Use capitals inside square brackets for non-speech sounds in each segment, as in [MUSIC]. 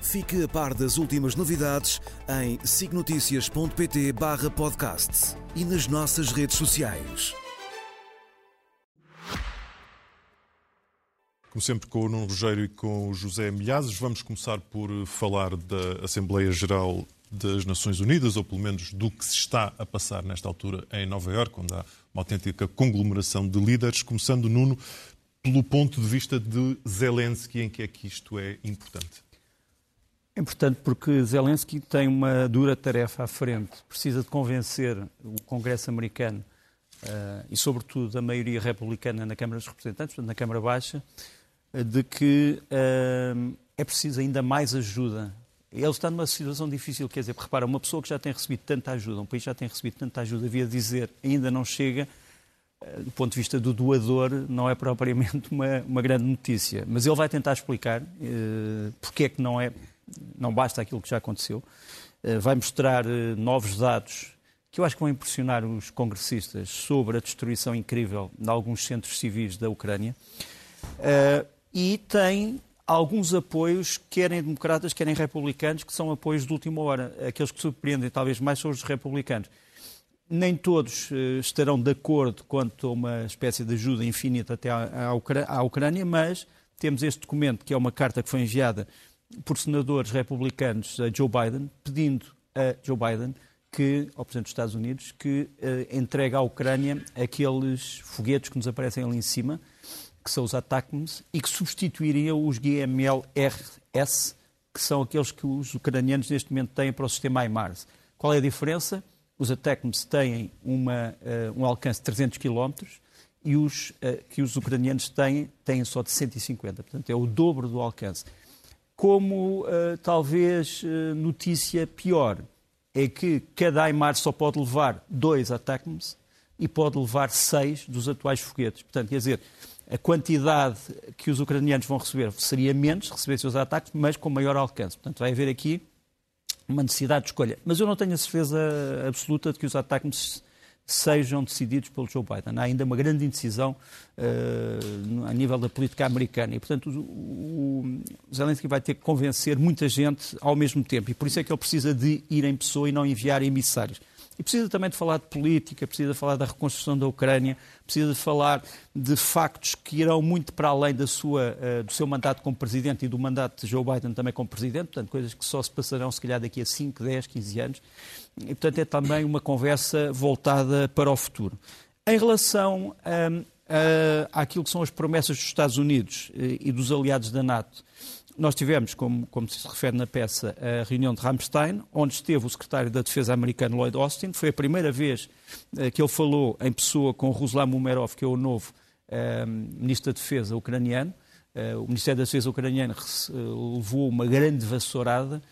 Fique a par das últimas novidades em signoticias.pt barra podcast e nas nossas redes sociais. Como sempre, com o Nuno Rogério e com o José Milhazes, vamos começar por falar da Assembleia Geral das Nações Unidas, ou pelo menos do que se está a passar nesta altura em Nova Iorque, onde há uma autêntica conglomeração de líderes, começando, Nuno, pelo ponto de vista de Zelensky, em que é que isto é importante. É importante porque Zelensky tem uma dura tarefa à frente. Precisa de convencer o Congresso americano uh, e, sobretudo, a maioria republicana na Câmara dos Representantes, na Câmara Baixa, uh, de que uh, é preciso ainda mais ajuda. Ele está numa situação difícil, quer dizer, repara, uma pessoa que já tem recebido tanta ajuda, um país já tem recebido tanta ajuda, havia dizer, ainda não chega, do ponto de vista do doador, não é propriamente uma, uma grande notícia. Mas ele vai tentar explicar porque é que não é não basta aquilo que já aconteceu. Eh, vai mostrar eh, novos dados que eu acho que vão impressionar os congressistas sobre a destruição incrível de alguns centros civis da Ucrânia. Eh, e tem alguns apoios, querem democratas, querem republicanos, que são apoios de última hora. Aqueles que surpreendem talvez mais são os republicanos. Nem todos estarão de acordo quanto a uma espécie de ajuda infinita até à Ucrânia, mas temos este documento, que é uma carta que foi enviada por senadores republicanos a Joe Biden, pedindo a Joe Biden que, ao Presidente dos Estados Unidos, que uh, entregue à Ucrânia aqueles foguetes que nos aparecem ali em cima, que são os ATACMS, e que substituiriam os GMLRS, que são aqueles que os ucranianos neste momento têm para o sistema HIMARS. Qual é a diferença? Os ATACMS têm uma, uh, um alcance de 300 km e os uh, que os ucranianos têm, têm só de 150. Portanto, é o dobro do alcance como uh, talvez uh, notícia pior é que cada Aimar só pode levar dois ATACMS e pode levar seis dos atuais foguetes. Portanto, quer dizer, a quantidade que os ucranianos vão receber seria menos, recebessem os ataques, mas com maior alcance. Portanto, vai haver aqui uma necessidade de escolha. Mas eu não tenho a certeza absoluta de que os ataques sejam decididos pelo Joe Biden. Há ainda uma grande indecisão uh, a nível da política americana e, portanto, o, o Zelensky vai ter que convencer muita gente ao mesmo tempo e por isso é que ele precisa de ir em pessoa e não enviar emissários. E precisa também de falar de política, precisa de falar da reconstrução da Ucrânia, precisa de falar de factos que irão muito para além da sua, uh, do seu mandato como presidente e do mandato de Joe Biden também como presidente, portanto, coisas que só se passarão, se calhar, daqui a 5, 10, 15 anos. E, portanto, é também uma conversa voltada para o futuro. Em relação a, àquilo que são as promessas dos Estados Unidos eh, e dos aliados da NATO, nós tivemos, como, como, se refere na peça, a reunião de Ramstein, onde esteve o secretário da Defesa americano Lloyd Austin. Foi a primeira vez uh, que ele falou em pessoa com Ruslan Umerov, que é o novo uh, ministro da Defesa ucraniano. Uh, o Ministério da Defesa ucraniano levou uma grande vassourada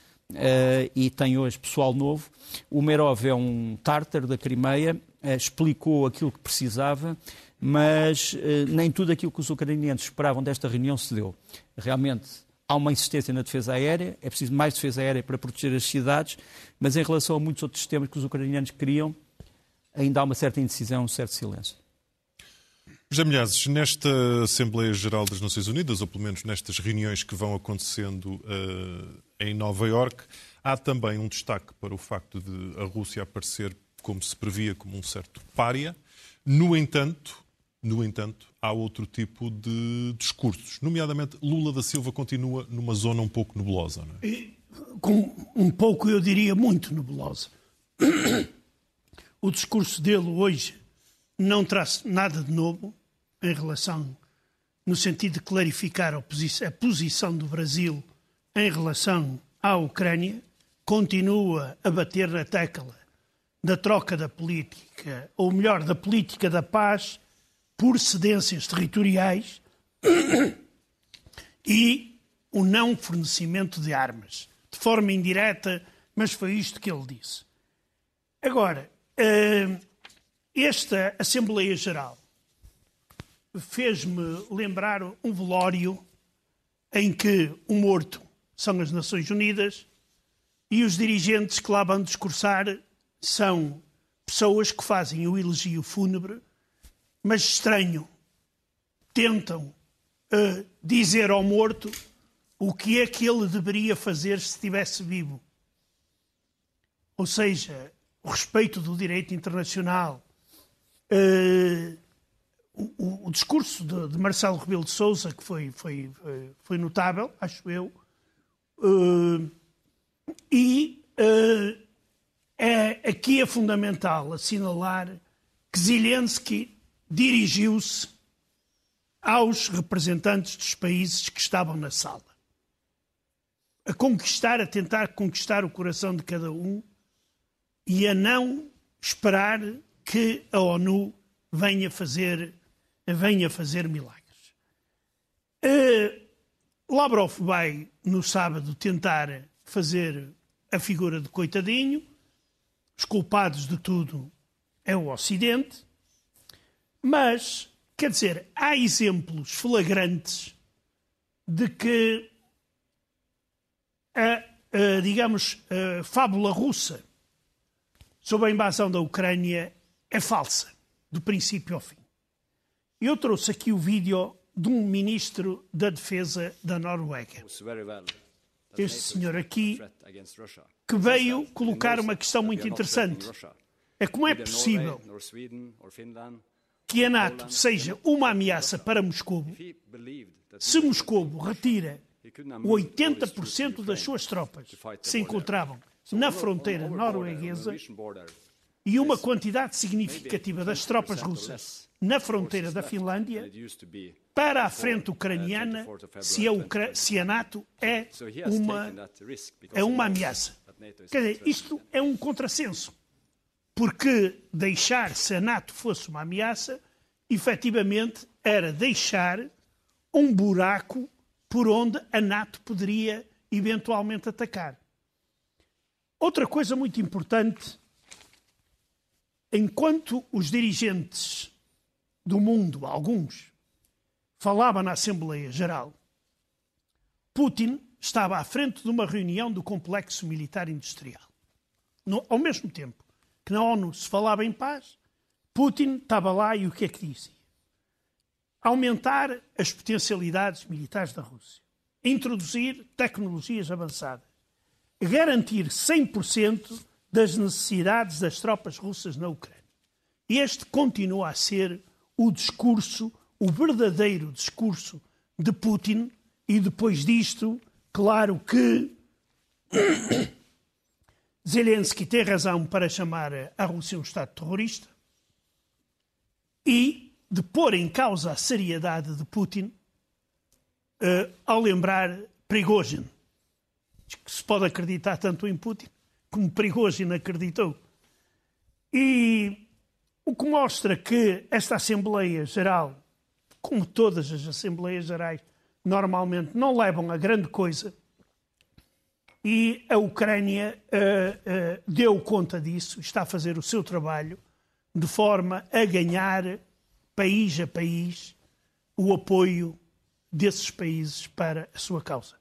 e tem hoje pessoal novo. O é um tártaro da Crimeia, explicou aquilo que precisava, mas nem tudo aquilo que os ucranianos esperavam desta reunião se deu. Realmente Há uma insistência na defesa aérea, é preciso mais defesa aérea para proteger as cidades, mas em relação a muitos outros sistemas que os ucranianos queriam, ainda há uma certa indecisão, um certo silêncio. José Milhazes, nesta Assembleia Geral das Nações Unidas, ou pelo menos nestas reuniões que vão acontecendo uh, em Nova Iorque, há também um destaque para o facto de a Rússia aparecer, como se previa, como um certo pária. No entanto, no entanto, há outro tipo de discursos. Nomeadamente, Lula da Silva continua numa zona um pouco nebulosa. Não é? Com um pouco, eu diria, muito nebulosa. O discurso dele hoje não traz nada de novo em relação, no sentido de clarificar a, a posição do Brasil em relação à Ucrânia. Continua a bater na tecla da troca da política, ou melhor, da política da paz por cedências territoriais [COUGHS] e o não fornecimento de armas, de forma indireta, mas foi isto que ele disse. Agora, eh, esta Assembleia Geral fez-me lembrar um velório em que o morto são as Nações Unidas e os dirigentes que lá vão discursar são pessoas que fazem o elogio fúnebre, mas estranho, tentam uh, dizer ao morto o que é que ele deveria fazer se estivesse vivo. Ou seja, o respeito do direito internacional. Uh, o, o, discurso de, de, Marcelo Rebelo de Sousa, que foi, foi, foi notável, acho eu, uh, e uh, é, aqui é fundamental assinalar que Zelensky dirigiu-se aos representantes dos países que estavam na sala. A conquistar, a tentar conquistar o coração de cada um e a não esperar que a ONU venha fazer, venha fazer milagres. Uh, Lavrov vai, no sábado, tentar fazer a figura de coitadinho. Os culpados de tudo é o Ocidente. Mas, quer dizer, há exemplos flagrantes de que a, a digamos, a fábula russa sobre a invasão da Ucrânia é falsa, do princípio ao fim. Eu trouxe aqui o vídeo de um ministro da Defesa da Noruega. Este senhor aqui, que veio colocar uma questão muito interessante. É como é possível que a NATO seja uma ameaça para Moscou se Moscou retira 80% das suas tropas que se encontravam na fronteira norueguesa e uma quantidade significativa das tropas russas na fronteira da Finlândia para a frente ucraniana se a, Ucra se a NATO é uma, é uma ameaça. Quer dizer, isto é um contrassenso. Porque deixar se a NATO fosse uma ameaça, efetivamente era deixar um buraco por onde a NATO poderia eventualmente atacar. Outra coisa muito importante, enquanto os dirigentes do mundo, alguns, falavam na Assembleia Geral, Putin estava à frente de uma reunião do complexo militar industrial. No, ao mesmo tempo que na ONU se falava em paz, Putin estava lá e o que é que dizia? Aumentar as potencialidades militares da Rússia, introduzir tecnologias avançadas, garantir 100% das necessidades das tropas russas na Ucrânia. Este continua a ser o discurso, o verdadeiro discurso de Putin, e depois disto, claro que [COUGHS] Zelensky tem razão para chamar a Rússia um Estado terrorista e de pôr em causa a seriedade de Putin uh, ao lembrar Prigozhin que se pode acreditar tanto em Putin como Prigozhin acreditou. E o que mostra que esta Assembleia Geral, como todas as Assembleias Gerais, normalmente não levam a grande coisa, e a Ucrânia uh, uh, deu conta disso, está a fazer o seu trabalho, de forma a ganhar, país a país, o apoio desses países para a sua causa.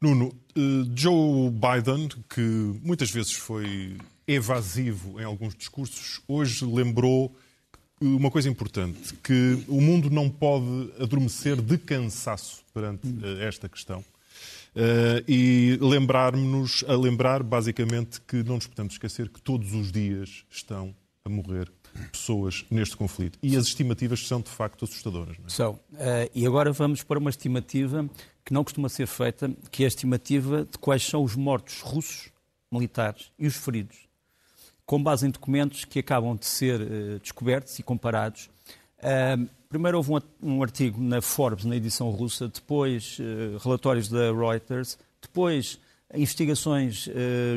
Nuno, uh, Joe Biden, que muitas vezes foi evasivo em alguns discursos, hoje lembrou uma coisa importante, que o mundo não pode adormecer de cansaço perante uh, esta questão. Uh, e lembrar-nos, a lembrar basicamente que não nos podemos esquecer que todos os dias estão a morrer pessoas neste conflito. E as estimativas são de facto assustadoras. É? São. Uh, e agora vamos para uma estimativa que não costuma ser feita, que é a estimativa de quais são os mortos russos, militares, e os feridos, com base em documentos que acabam de ser uh, descobertos e comparados. Uh, primeiro houve um, um, artigo na Forbes, na edição russa, depois relatórios da Reuters, depois investigações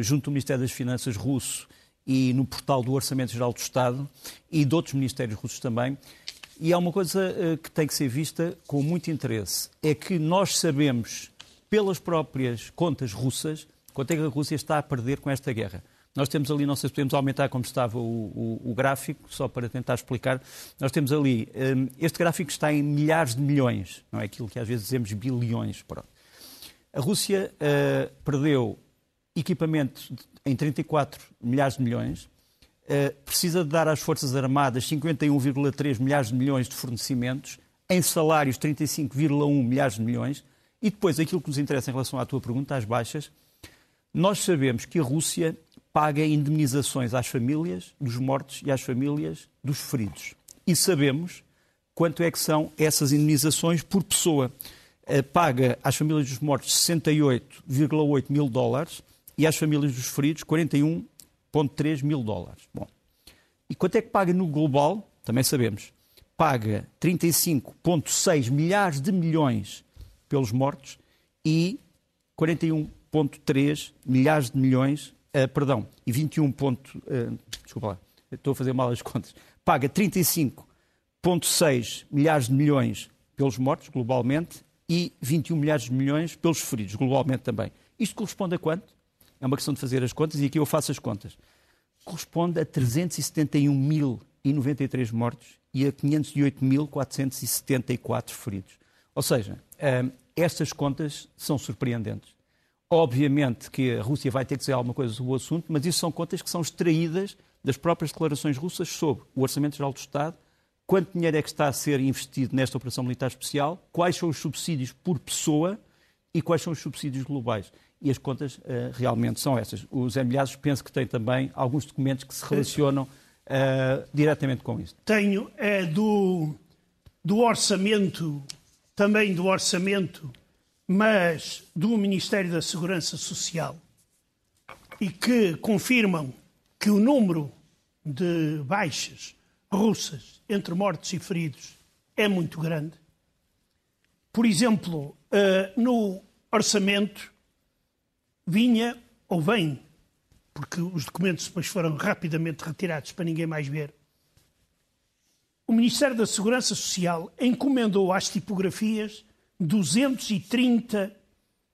junto do Ministério das Finanças russo e no portal do Orçamento Geral do Estado e de outros ministérios russos também, e há uma coisa uh, que tem que ser vista com muito interesse: é que nós sabemos, pelas próprias contas russas, quanto é que a Rússia está a perder com esta guerra. Nós temos ali, não sei se podemos aumentar como estava o, o, o gráfico, só para tentar explicar. Nós temos ali, um, este gráfico está em milhares de milhões, não é aquilo que às vezes dizemos bilhões. Pronto. A Rússia uh, perdeu equipamento em 34 milhares de milhões, uh, precisa de dar às Forças Armadas 51,3 milhares de milhões de fornecimentos, em salários 35,1 milhares de milhões, e depois aquilo que nos interessa em relação à tua pergunta, às baixas, nós sabemos que a Rússia paga indemnizações às famílias dos mortos e às famílias dos feridos. E sabemos quanto é que são essas indemnizações por pessoa. Eh, paga às famílias dos mortos 68,8 mil dólares e às famílias dos feridos 41,3 mil dólares. Bom, e quanto é que paga no global? Também sabemos. Paga 35,6 milhares de milhões pelos mortos e 41,3 milhares de milhões, uh, perdão, e 21. Ponto, uh, desculpa lá, estou a fazer mal as contas. Paga 35,6 milhares de milhões pelos mortos, globalmente, e 21 milhares de milhões pelos feridos, globalmente também. Isto corresponde a quanto? É uma questão de fazer as contas e aqui eu faço as contas. Corresponde a 371.093 mortos e a 508.474 feridos. Ou seja, um, estas contas são surpreendentes. Obviamente que a Rússia vai ter que dizer alguma coisa sobre o assunto, mas isso são contas que são extraídas das próprias declarações russas sobre o Orçamento Geral do Estado, quanto dinheiro é que está a ser investido nesta operação militar especial, quais são os subsídios por pessoa e quais são os subsídios globais. E as contas uh, realmente são essas. Os Emilhados penso que têm também alguns documentos que se relacionam uh, diretamente com isso. Tenho, é do, do orçamento, também do orçamento mas do Ministério da Segurança Social e que confirmam que o número de baixas russas entre mortos e feridos é muito grande. Por exemplo, eh, no orçamento vinha ou vem, porque os documentos depois foram rapidamente retirados para ninguém mais ver. O Ministério da Segurança Social encomendou às tipografias 230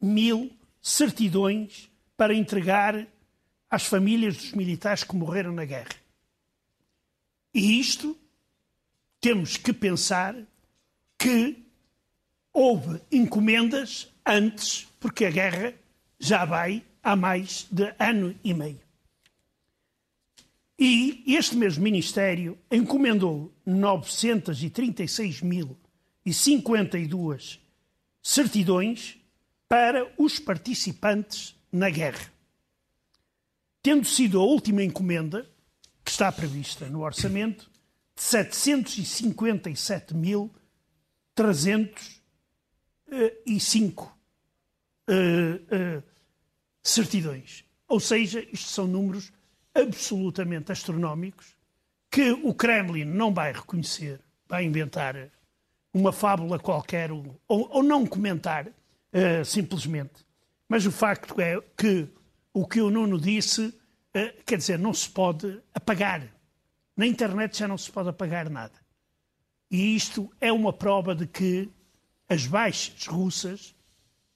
mil certidões para entregar às famílias dos militares que morreram na guerra. E isto temos que pensar que houve encomendas antes, porque a guerra já vai há mais de ano e meio. E este mesmo Ministério encomendou 936.052 certidões para os participantes na guerra. Tendo sido a última encomenda, que está prevista no orçamento, de 757.305 uh, uh, certidões. Ou seja, isto são números absolutamente astronómicos que o Kremlin não vai reconhecer, vai inventar uma fábula qualquer ou, ou não comentar uh, simplesmente. Mas o facto é que o que o Nuno disse, uh, quer dizer, não se pode apagar. Na internet já não se pode apagar nada. E isto é uma prova de que as baixas russas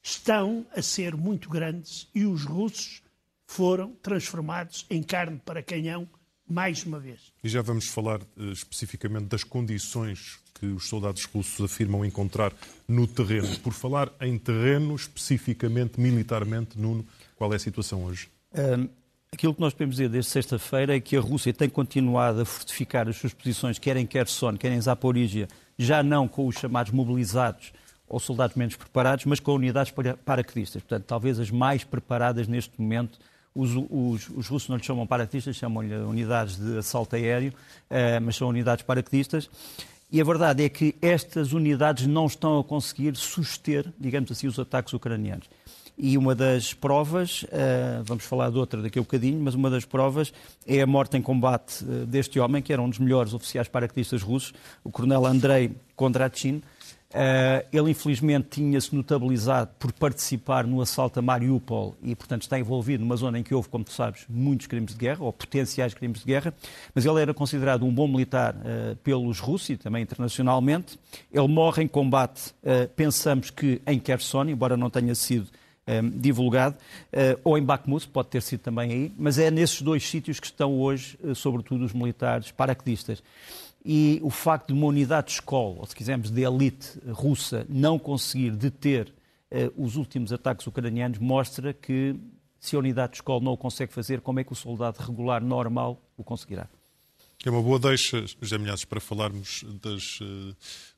estão a ser muito grandes e os russos foram transformados em carne para canhão mais uma vez. E já vamos falar uh, especificamente das condições que os soldados russos afirmam encontrar no terreno. Por falar em terreno, especificamente militarmente, Nuno, qual é a situação hoje? Um, aquilo que nós podemos dizer desde sexta-feira é que a Rússia tem continuado a fortificar as suas posições, quer em Kherson, quer em Zaporizhia, já não com os chamados mobilizados ou soldados menos preparados, mas com unidades paraquedistas. Portanto, talvez as mais preparadas neste momento os, os, os, russos não lhe chamam paraquedistas, chamam-lhe unidades de assalto aéreo, uh, mas são unidades paraquedistas. E a verdade é que estas unidades não estão a conseguir suster, digamos assim, os ataques ucranianos. E uma das provas, uh, vamos falar de outra daqui a um bocadinho, mas uma das provas é a morte em combate uh, deste homem, que era um dos melhores oficiais paraquedistas russos, o coronel Andrei Kondratchin, Uh, ele, infelizmente, tinha-se notabilizado por participar no assalto a Mariupol e, portanto, está envolvido numa zona em que houve, como tu sabes, muitos crimes de guerra, ou potenciais crimes de guerra, mas ele era considerado um bom militar uh, pelos russos e também internacionalmente. Ele morre em combate, uh, pensamos que em Kherson, embora não tenha sido um, divulgado, uh, ou em Bakhmut, pode ter sido também aí, mas é nesses dois sítios que estão hoje, uh, sobretudo os militares paraquedistas. E o facto de uma unidade de escola, ou se quisermos de elite russa, não conseguir deter uh, os últimos ataques ucranianos, mostra que se a unidade de escola não o consegue fazer, como é que o soldado regular normal o conseguirá? É uma boa deixa, José Milhazes, para falarmos das,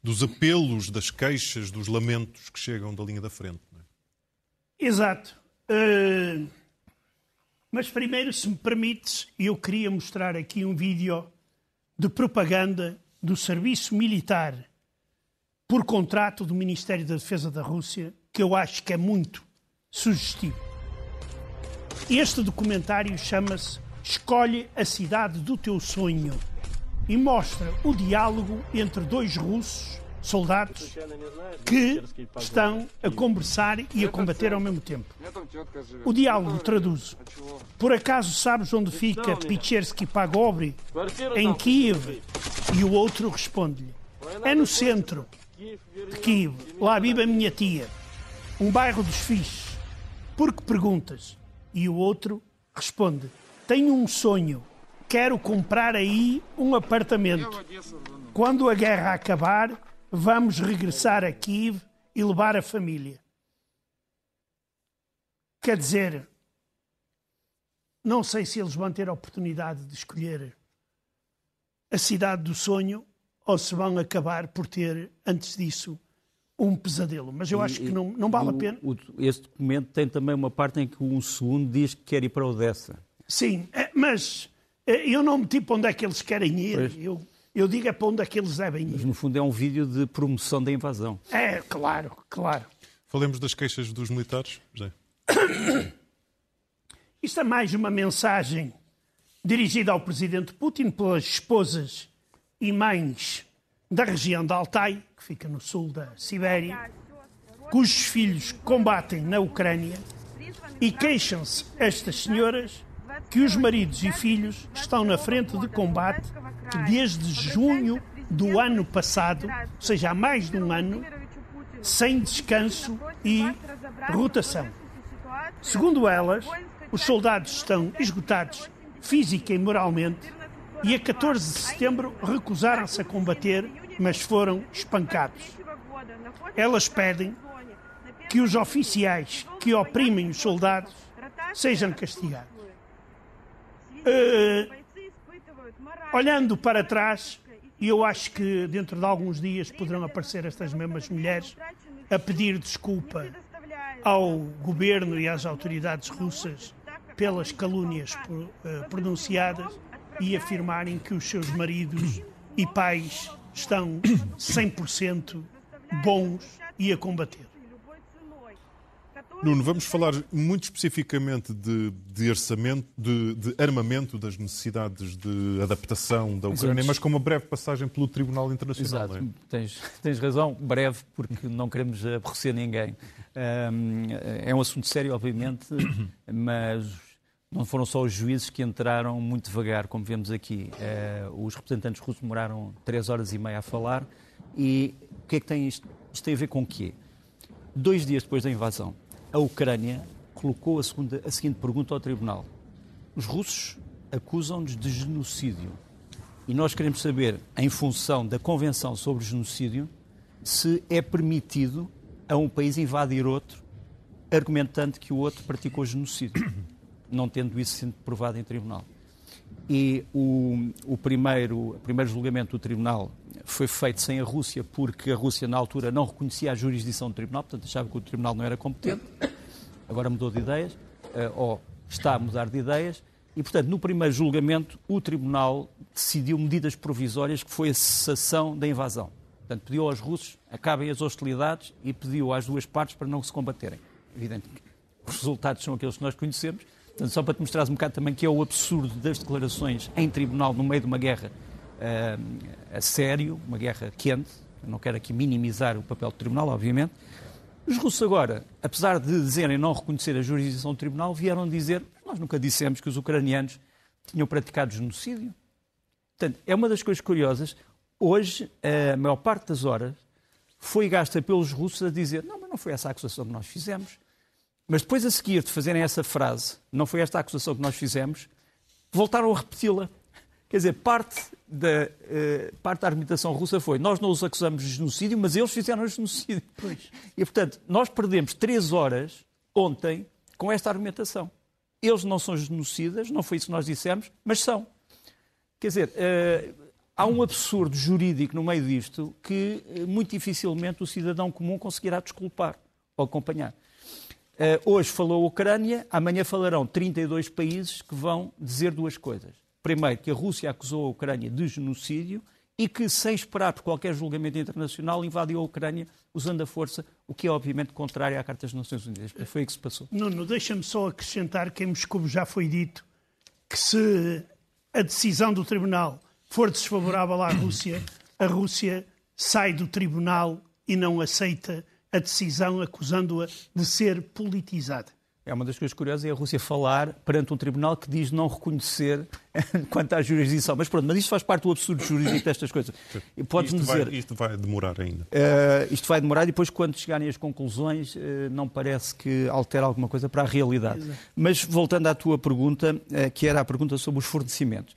dos apelos, das queixas, dos lamentos que chegam da linha da frente. Exato. Uh, mas primeiro, se me permites, eu queria mostrar aqui um vídeo de propaganda do serviço militar por contrato do Ministério da Defesa da Rússia, que eu acho que é muito sugestivo. Este documentário chama-se Escolhe a cidade do teu sonho e mostra o diálogo entre dois russos soldados que estão a conversar e a combater ao mesmo tempo. O diálogo traduz. Por acaso sabes onde fica Pichersky Pagobri? Em Kiev. E o outro responde-lhe. É no centro de Kiev. Lá vive a minha tia. Um bairro dos fixes. Por que perguntas? E o outro responde. Tenho um sonho. Quero comprar aí um apartamento. Quando a guerra acabar, vamos regressar a Kiev e levar a família. Quer dizer, não sei se eles vão ter a oportunidade de escolher a cidade do sonho ou se vão acabar por ter, antes disso, um pesadelo. Mas eu acho que não, não vale a pena. O, este documento tem também uma parte em que um segundo diz que quer ir para Odessa. Sim, é, mas é, eu não meti para onde é que eles querem ir. Eu, eu digo é para onde é que eles devem ir. Mas, no fundo, é um vídeo de promoção da invasão. É, claro, claro. Falemos das queixas dos militares, José. [COUGHS] Isto é mais uma mensagem dirigida ao presidente Putin pelas esposas e mães da região de Altai, que fica no sul da Sibéria, cujos filhos combatem na Ucrânia, e queixam-se estas senhoras que os maridos e filhos estão na frente de combate desde junho do ano passado, ou seja, há mais de um ano, sem descanso e rotação. Segundo elas, os soldados estão esgotados física e moralmente e a 14 de setembro recusaram-se a combater, mas foram espancados. Elas pedem que os oficiais que oprimem os soldados sejam castigados. Olhando para trás, eu acho que dentro de alguns dias poderão aparecer estas mesmas mulheres a pedir desculpa ao governo e às autoridades russas pelas calúnias uh, pronunciadas e afirmarem que os seus maridos e pais estão 100% bons e a combater. Nuno, vamos falar muito especificamente de, de orçamento, de, de, armamento, das necessidades de adaptação da Ucrânia, mas com uma breve passagem pelo Tribunal Internacional. Exato, é? tens, tens, razão, breve, porque não queremos aborrecer ninguém. é um assunto sério, obviamente, [COUGHS] mas não foram só os juízes que entraram muito devagar, como vemos aqui. Eh, os representantes russos demoraram três horas e meia a falar. E o que é que tem isto? Isto tem a ver com o quê? Dois dias depois da invasão, a Ucrânia colocou a, segunda, a seguinte pergunta ao Tribunal: Os russos acusam-nos de genocídio. E nós queremos saber, em função da Convenção sobre Genocídio, se é permitido a um país invadir outro, argumentando que o outro praticou genocídio, não tendo isso sido provado em tribunal. E o, o, primeiro, o primeiro julgamento do tribunal foi feito sem a Rússia, porque a Rússia, na altura, não reconhecia a jurisdição do tribunal, portanto achava que o tribunal não era competente. Agora mudou de ideias, eh, ou está a mudar de ideias, e, portanto, no primeiro julgamento, o tribunal decidiu medidas provisórias, que foi a cessação da invasão. Portanto, pediu aos russos acabem as hostilidades e pediu às duas partes para não se combaterem. Evidente que os resultados são aqueles que nós conhecemos, Portanto, só para te mostrar um bocado também que é o absurdo das declarações em tribunal no meio de uma guerra uh, a sério, uma guerra quente. Eu não quero aqui minimizar o papel do tribunal, obviamente. Os russos agora, apesar de dizerem não reconhecer a jurisdição do tribunal, vieram dizer nós nunca dissemos que os ucranianos tinham praticado genocídio. Portanto, é uma das coisas curiosas. Hoje, a maior parte das horas foi gasta pelos russos a dizer não, mas não foi essa a acusação que nós fizemos Mas depois a seguir de fazerem essa frase, não foi esta a acusação que nós fizemos, voltaram a repeti-la. Quer dizer, parte da, uh, parte da argumentação russa foi nós não os acusamos de genocídio, mas eles fizeram genocídio. Pois. E, portanto, nós perdemos três horas ontem com esta argumentação. Eles não são genocidas, não foi isso que nós dissemos, mas são. Quer dizer, uh, há um absurdo jurídico no meio disto que uh, muito dificilmente o cidadão comum conseguirá desculpar ou acompanhar. Uh, hoje falou a Ucrânia, amanhã falarão 32 países que vão dizer duas coisas. Primeiro, que a Rússia acusou a Ucrânia de genocídio e que, sem esperar por qualquer julgamento internacional, invadiu a Ucrânia usando a força, o que é obviamente contrário à Carta das Nações Unidas. Foi o que se passou. Nuno, deixa-me só acrescentar que em Moscou já foi dito que se a decisão do Tribunal for desfavorável à Rússia, a Rússia sai do Tribunal e não aceita a decisão acusando-a de ser politizada. É uma das coisas curiosas é a Rússia falar perante um tribunal que diz não reconhecer [LAUGHS] quanto à jurisdição. Mas pronto, mas isto faz parte do absurdo jurídico destas coisas. Podes isto dizer. Vai, isto vai demorar ainda. Uh, isto vai demorar e depois, quando chegarem as conclusões, uh, não parece que altera alguma coisa para a realidade. Exato. Mas voltando à tua pergunta, uh, que era a pergunta sobre os fornecimentos.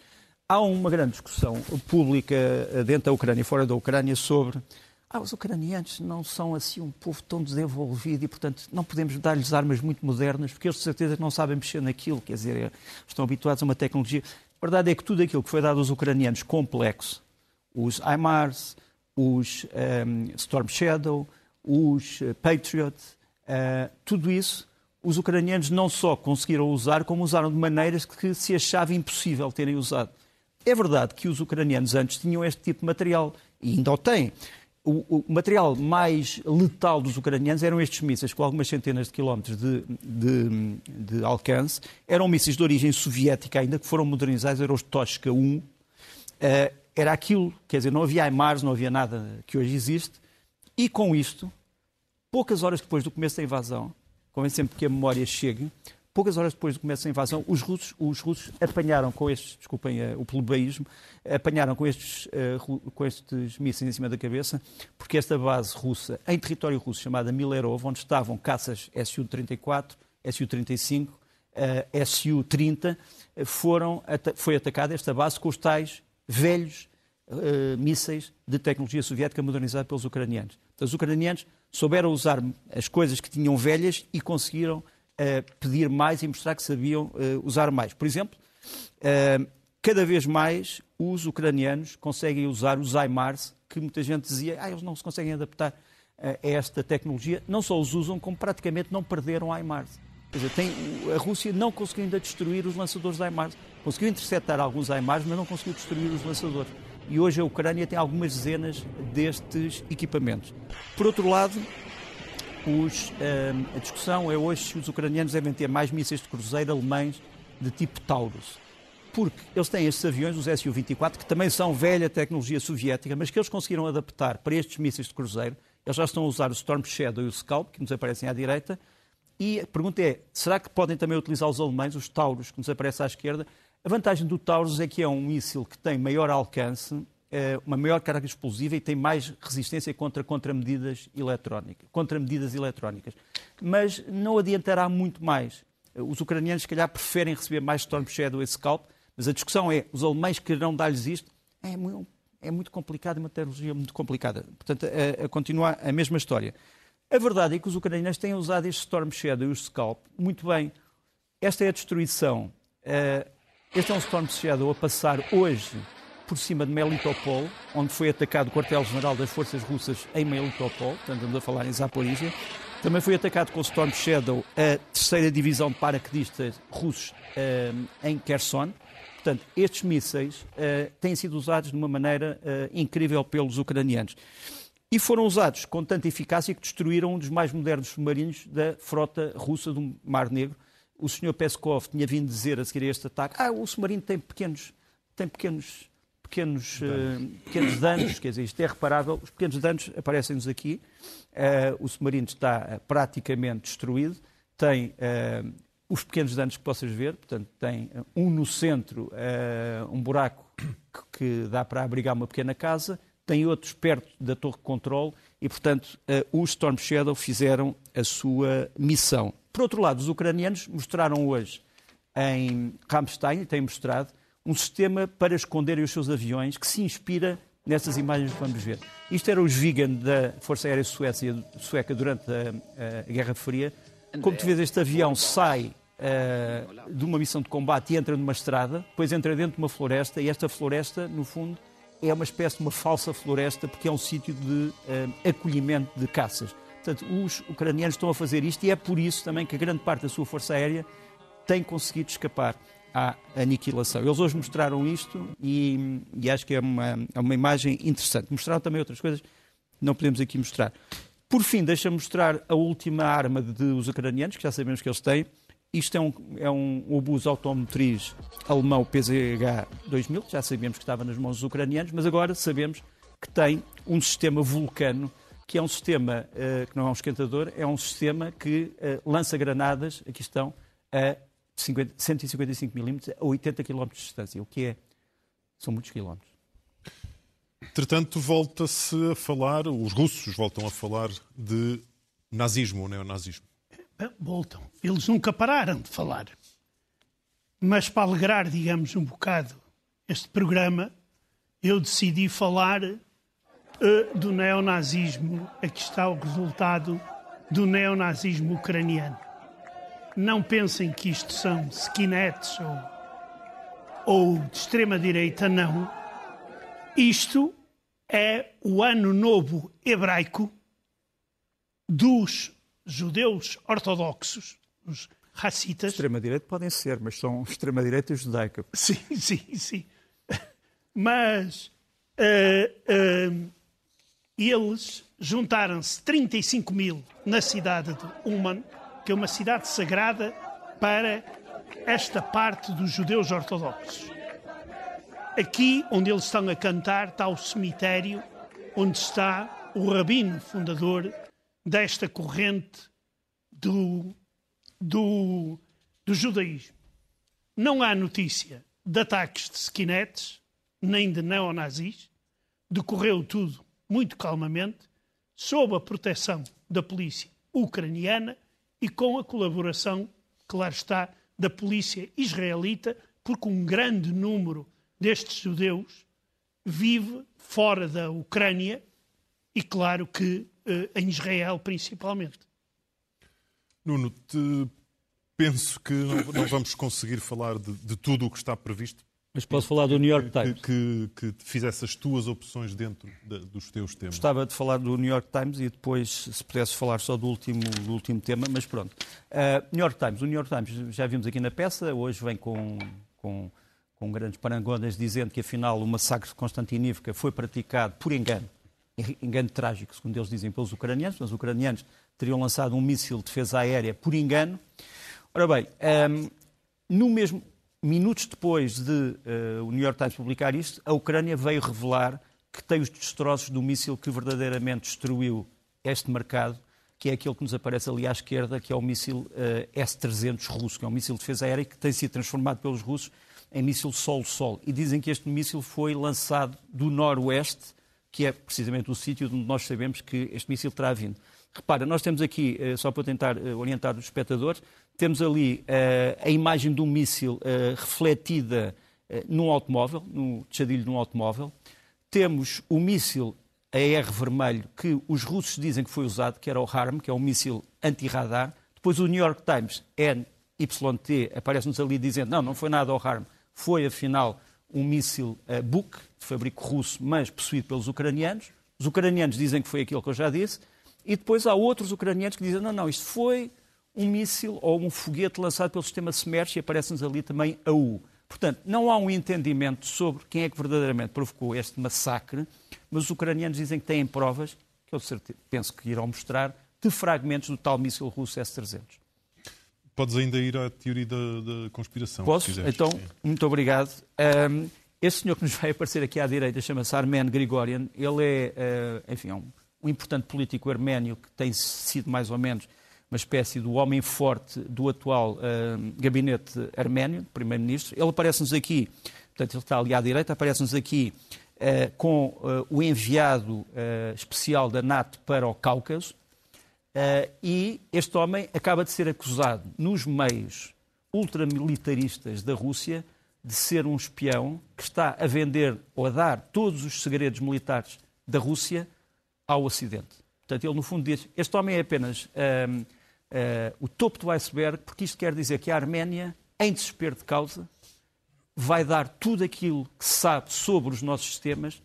Há uma grande discussão pública dentro da Ucrânia e fora da Ucrânia sobre ah, os ucranianos não são assim um povo tão desenvolvido e, portanto, não podemos dar-lhes armas muito modernas, porque eles de certeza não sabem mexer naquilo, quer dizer, é, estão habituados a uma tecnologia. A verdade é que tudo aquilo que foi dado aos ucranianos complexo, os HIMARS, os um, ehm, Storm Shadow, os uh, Patriot, uh, tudo isso, os ucranianos não só conseguiram usar, como usaram de maneiras que se achava impossível terem usado. É verdade que os ucranianos antes tinham este tipo de material, e ainda o têm o, o, material mais letal dos ucranianos eram estes mísseis, com algumas centenas de quilómetros de, de, de, alcance. Eram mísseis de origem soviética ainda, que foram modernizados, eram os Toshka 1. Uh, eh, era aquilo, quer dizer, não havia IMARS, não havia nada que hoje existe. E com isto, poucas horas depois do começo da invasão, convém sempre que a memória chegue, poucas horas depois do começo da invasão, os russos, os russos apanharam com estes, desculpem uh, o plebeísmo, apanharam com estes, uh, com estes mísseis em cima da cabeça, porque esta base russa, em território russo, chamada Milerov, onde estavam caças Su-34, Su-35, uh, Su-30, foram, foi atacada esta base com os tais velhos uh, mísseis de tecnologia soviética modernizada pelos ucranianos. Então, os ucranianos souberam usar as coisas que tinham velhas e conseguiram pedir mais e mostrar que sabiam uh, usar mais. Por exemplo, uh, cada vez mais os ucranianos conseguem usar os IMARS, que muita gente dizia, ah, eles não se conseguem adaptar a esta tecnologia. Não só os usam, como praticamente não perderam IMARS. Quer dizer, tem, a Rússia não conseguiu ainda destruir os lançadores IMARS. Conseguiu interceptar alguns IMARS, mas não conseguiu destruir os lançadores. E hoje a Ucrânia tem algumas dezenas destes equipamentos. Por outro lado, os, ehm, a discussão é hoje se os ucranianos devem ter mais mísseis de cruzeiro alemães de tipo Taurus. Porque eles têm estes aviões, os Su-24, que também são velha tecnologia soviética, mas que eles conseguiram adaptar para estes mísseis de cruzeiro. Eles já estão a usar o Storm Shadow e o Scalp, que nos aparecem à direita. E a pergunta é, será que podem também utilizar os alemães, os Taurus, que nos aparecem à esquerda? A vantagem do Taurus é que é um míssil que tem maior alcance uma maior carga explosiva e tem mais resistência contra contramedidas eletrónicas, contramedidas eletrónicas. Mas não adiantará muito mais. Os ucranianos, se calhar, preferem receber mais Storm Shadow e Scalp, mas a discussão é, os alemães quererão dar-lhes isto? É muito, é muito complicado, é uma tecnologia muito complicada. Portanto, a, a continuar a mesma história. A verdade é que os ucranianos têm usado este Storm Shadow e o Scalp muito bem. Esta é a destruição. Uh, este é um Storm Shadow a passar hoje por cima de Melitopol, onde foi atacado o quartel-general das forças russas em Melitopol, portanto estamos a falar em Zaporizhia. Também foi atacado com o Storm Shadow a terceira divisão de paraquedistas russos uh, em Kherson. Portanto, estes mísseis uh, têm sido usados de uma maneira uh, incrível pelos ucranianos. E foram usados com tanta eficácia que destruíram um dos mais modernos submarinos da frota russa do Mar Negro. O senhor Peskov tinha vindo dizer a seguir a este ataque: ah, o submarino tem pequenos, tem pequenos pequenos, uh, pequenos danos, quer dizer, isto é reparável, os pequenos danos aparecem-nos aqui, uh, o submarino está uh, praticamente destruído, tem os pequenos danos que possas ver, portanto, tem um no centro, um buraco que, que, dá para abrigar uma pequena casa, tem outros perto da torre de controle e, portanto, os Storm Shadow fizeram a sua missão. Por outro lado, os ucranianos mostraram hoje em Ramstein, têm mostrado, um sistema para esconderem os seus aviões que se inspira nessas imagens que vamos ver. Isto era o Vigan da Força Aérea Suécia, Sueca durante a, a, Guerra Fria. Como tu vês, este avião sai uh, de uma missão de combate e entra numa estrada, depois entra dentro de uma floresta, e esta floresta, no fundo, é uma espécie de uma falsa floresta, porque é um sítio de uh, acolhimento de caças. Portanto, os ucranianos estão a fazer isto e é por isso também que a grande parte da sua força aérea tem conseguido escapar à aniquilação. Eles hoje mostraram isto e, e acho que é uma, é uma imagem interessante. Mostraram também outras coisas que não podemos aqui mostrar. Por fim, deixa-me mostrar a última arma dos ucranianos, que já sabemos que eles têm. Isto é um, é um obus automotriz alemão PZH-2000, já sabemos que estava nas mãos dos ucranianos, mas agora sabemos que tem um sistema vulcano, que é um sistema uh, que não é um esquentador, é um sistema que uh, lança granadas, aqui estão, a 50, 155 milímetros a 80 km de distância, o que é, são muitos quilómetros. Entretanto, volta-se a falar, os russos voltam a falar de nazismo ou neonazismo. Voltam. Eles nunca pararam de falar. Mas para alegrar, digamos, um bocado este programa, eu decidi falar uh, do neonazismo. Aqui está o resultado do neonazismo ucraniano não pensem que isto são skinheads ou, ou de extrema-direita, não. Isto é o ano novo hebraico dos judeus ortodoxos, os racitas. Extrema-direita podem ser, mas são extrema-direita judaica. Sim, [LAUGHS] sim, sim. Mas uh, uh, eles juntaram-se 35 mil na cidade de Uman que é uma cidade sagrada para esta parte dos judeus ortodoxos. Aqui, onde eles estão a cantar, está o cemitério onde está o rabino fundador desta corrente do, do, do judaísmo. Não há notícia de ataques de skinheads, nem de neonazis. Decorreu tudo muito calmamente, sob a proteção da polícia ucraniana e com a colaboração, claro está, da polícia israelita, porque um grande número destes judeus vive fora da Ucrânia e, claro, que eh, em Israel principalmente. Nuno, te... penso que não, vamos conseguir falar de, de tudo o que está previsto mas posso falar do New York Times. Que, que, que fizesse as tuas opções dentro de, dos teus temas. Gostava de falar do New York Times e depois, se pudesse falar só do último, do último tema, mas pronto. Uh, New York Times. O New York Times já vimos aqui na peça, hoje vem com, com, com grandes parangonas dizendo que afinal o massacre de Constantinivka foi praticado por engano, engano trágico, segundo eles dizem, pelos ucranianos, mas os ucranianos teriam lançado um míssil de defesa aérea por engano. Ora bem, um, no mesmo, minutos depois de uh, o New York Times publicar isto, a Ucrânia veio revelar que tem os destroços do míssil que verdadeiramente destruiu este mercado, que é aquele que nos aparece ali à esquerda, que é o míssil uh, S-300 russo, que é um míssil de defesa aérea que tem sido transformado pelos russos em míssil Sol-Sol. E dizem que este míssil foi lançado do noroeste, que é precisamente o sítio onde nós sabemos que este míssil terá vindo. Repara, nós temos aqui, uh, só para tentar orientar os espectadores, temos ali uh, a imagem de um míssil uh, refletida uh, num automóvel, no tejadilho de um automóvel. Temos o míssil AR vermelho que os russos dizem que foi usado, que era o HARM, que é um míssil anti-radar. Depois o New York Times, NYT, aparece-nos ali dizendo não, não foi nada ao HARM, foi afinal um míssil uh, Buk, de fabrico russo, mas possuído pelos ucranianos. Os ucranianos dizem que foi aquilo que eu já disse. E depois há outros ucranianos que dizem não, não, isto foi um míssil ou um foguete lançado pelo sistema SMERS e aparece-nos ali também a U. Portanto, não há um entendimento sobre quem é que verdadeiramente provocou este massacre, mas os ucranianos dizem que têm provas, que eu penso que irão mostrar, de fragmentos do tal míssil russo S-300. Podes ainda ir à teoria da, da conspiração. Posso? então, muito obrigado. Um, esse senhor que nos vai aparecer aqui à direita chama-se Armen Grigorian. Ele é, uh, enfim, é um, um importante político arménio que tem sido mais ou menos uma espécie do homem forte do atual uh, gabinete arménio, primeiro-ministro. Ele aparece-nos aqui, portanto, ele está ali à direita, aparece-nos aqui uh, com uh, o enviado especial da NATO para o Cáucaso. E este homem acaba de ser acusado nos meios ultramilitaristas da Rússia de ser um espião que está a vender ou a dar todos os segredos militares da Rússia ao Ocidente. Portanto, ele no fundo diz: este homem é apenas uh, o topo do iceberg, porque isto quer dizer que a Arménia, em desespero de causa, vai dar tudo aquilo que sabe sobre os nossos sistemas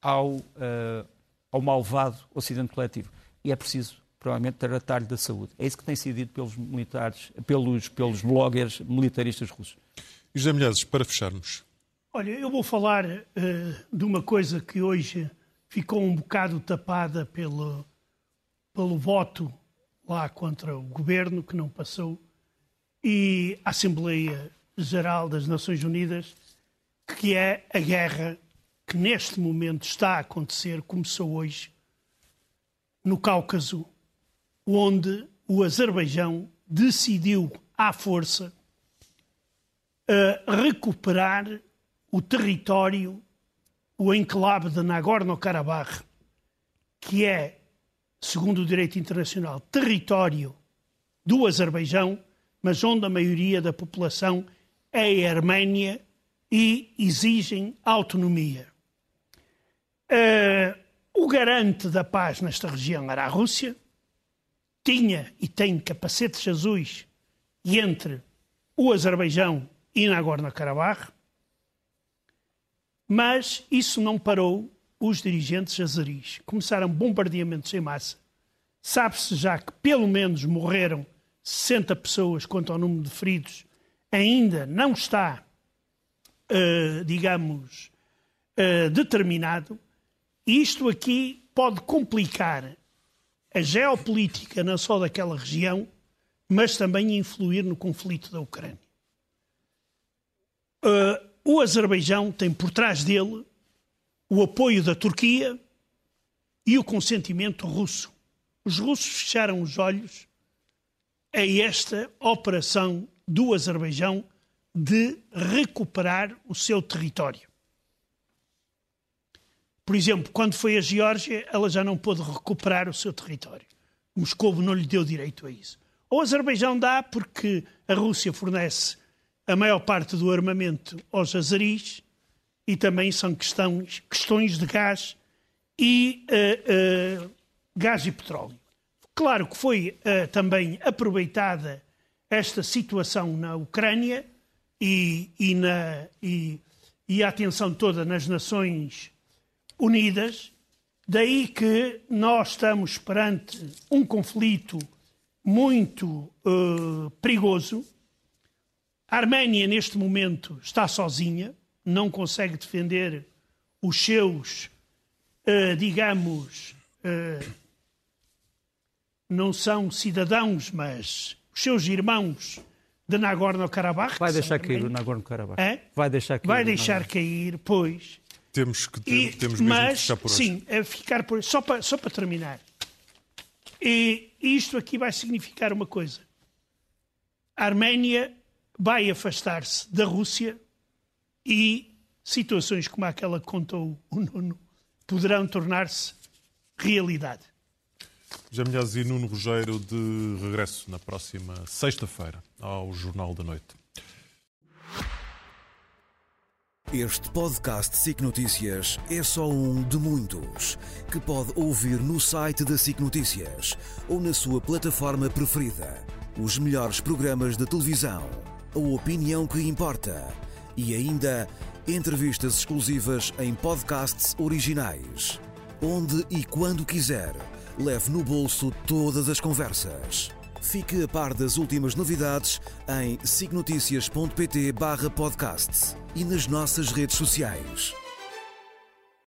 ao, uh, ao malvado Ocidente coletivo. E é preciso, provavelmente, tratar-lhe da saúde. É isso que tem sido dito pelos militares, pelos, pelos bloggers militaristas russos. E José Milhazes, para fecharmos. Olha, eu vou falar uh, de uma coisa que hoje ficou um bocado tapada pelo, pelo voto lá contra o governo, que não passou, e a Assembleia Geral das Nações Unidas, que é a guerra que neste momento está a acontecer, começou hoje, no Cáucaso, onde o Azerbaijão decidiu, à força, recuperar o território, o enclave de Nagorno-Karabakh, que é, segundo o direito internacional, território do Azerbaijão, mas onde a maioria da população é arménia e exigem autonomia. Uh, o garante da paz nesta região era a Rússia, tinha e tem capacetes azuis entre o Azerbaijão e Nagorno-Karabakh, mas isso não parou os dirigentes azeris. Começaram bombardeamentos em massa. Sabe-se já que pelo menos morreram 60 pessoas quanto ao número de feridos. Ainda não está, uh, digamos, uh, determinado isto aqui pode complicar a geopolítica não só daquela região, mas também influir no conflito da Ucrânia. Uh, o Azerbaijão tem por trás dele o apoio da Turquia e o consentimento russo. Os russos fecharam os olhos a esta operação do Azerbaijão de recuperar o seu território. Por exemplo, quando foi a Geórgia, ela já não pôde recuperar o seu território. Moscou não lhe deu direito a isso. O Azerbaijão dá porque a Rússia fornece a maior parte do armamento aos azeris e também são questões, questões de gás e uh, uh, gás e petróleo. Claro que foi uh, também aproveitada esta situação na Ucrânia e, e, na, e, e a atenção toda nas nações unidas, daí que nós estamos perante um conflito muito perigoso. A Arménia, neste momento, está sozinha, não consegue defender os seus, uh, digamos, uh, não são cidadãos, mas os seus irmãos de Nagorno-Karabakh. Vai deixar cair o Nagorno-Karabakh. É? Vai deixar cair. Vai deixar cair, pois. Temos que ter, e, temos mesmo mas, que ficar por hoje. Sim, é ficar por só para, só para terminar. E isto aqui vai significar uma coisa. A Arménia vai afastar-se da Rússia e situações como aquela que contou o Nuno poderão tornar-se realidade. Jamilhaz e Nuno Rogério de regresso na próxima sexta-feira ao Jornal da Noite. Este podcast SIC Notícias é só um de muitos que pode ouvir no site da SIC Notícias ou na sua plataforma preferida. Os melhores programas de televisão, a opinião que importa e ainda entrevistas exclusivas em podcasts originais. Onde e quando quiser, leve no bolso todas as conversas. Fique a par das últimas novidades em signoticias.pt/podcast e nas nossas redes sociais.